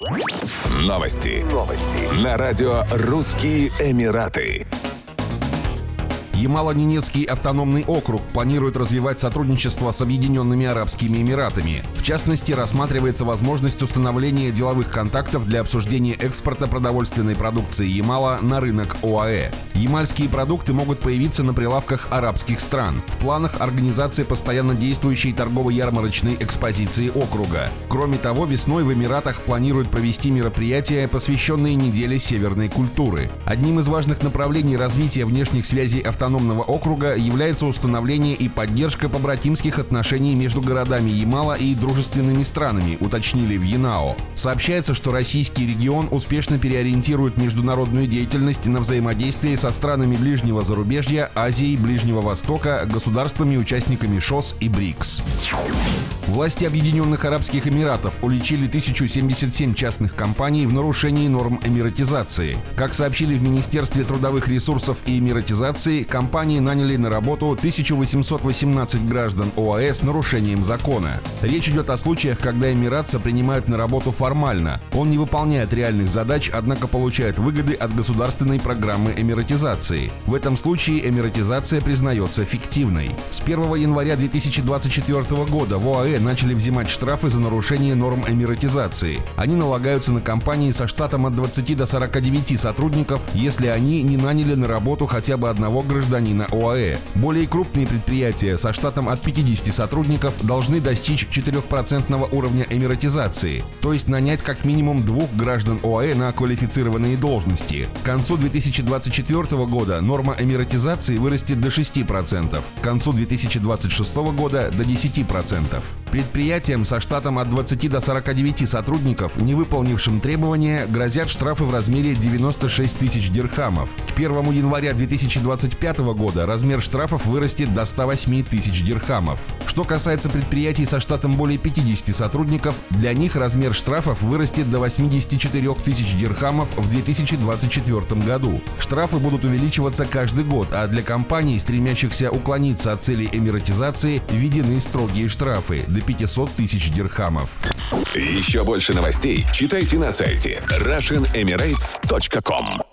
Новости. Новости. На радио «Русские Эмираты». Ямало-Ненецкий автономный округ планирует развивать сотрудничество с Объединенными Арабскими Эмиратами. В частности, рассматривается возможность установления деловых контактов для обсуждения экспорта продовольственной продукции Ямала на рынок ОАЭ. Ямальские продукты могут появиться на прилавках арабских стран. В планах организации постоянно действующей торгово-ярмарочной экспозиции округа. Кроме того, весной в Эмиратах планируют провести мероприятия, посвященные неделе северной культуры. Одним из важных направлений развития внешних связей автономного округа является установление и поддержка побратимских отношений между городами Ямала и дружественными странами, уточнили в ЯНАО. Сообщается, что российский регион успешно переориентирует международную деятельность на взаимодействие со странами ближнего зарубежья, Азии, Ближнего Востока, государствами-участниками ШОС и БРИКС. Власти Объединенных Арабских Эмиратов уличили 1077 частных компаний в нарушении норм эмиратизации. Как сообщили в Министерстве трудовых ресурсов и эмиратизации, компании наняли на работу 1818 граждан ОАЭ с нарушением закона. Речь идет о случаях, когда эмиратца принимают на работу формально. Он не выполняет реальных задач, однако получает выгоды от государственной программы эмиратизации. В этом случае эмиратизация признается фиктивной. С 1 января 2024 года в ОАЭ начали взимать штрафы за нарушение норм эмиратизации. Они налагаются на компании со штатом от 20 до 49 сотрудников, если они не наняли на работу хотя бы одного гражданина ОАЭ. Более крупные предприятия со штатом от 50 сотрудников должны достичь 4% уровня эмиратизации, то есть нанять как минимум двух граждан ОАЭ на квалифицированные должности. К концу 2024 года норма эмиратизации вырастет до 6%, к концу 2026 года до 10%. Предприятиям со штатом от 20 до 49 сотрудников, не выполнившим требования, грозят штрафы в размере 96 тысяч дирхамов. К 1 января 2025 года размер штрафов вырастет до 108 тысяч дирхамов. Что касается предприятий со штатом более 50 сотрудников, для них размер штрафов вырастет до 84 тысяч дирхамов в 2024 году. Штрафы будут увеличиваться каждый год, а для компаний, стремящихся уклониться от целей эмиратизации, введены строгие штрафы до 500 тысяч дирхамов. Еще больше новостей читайте на сайте RussianEmirates.com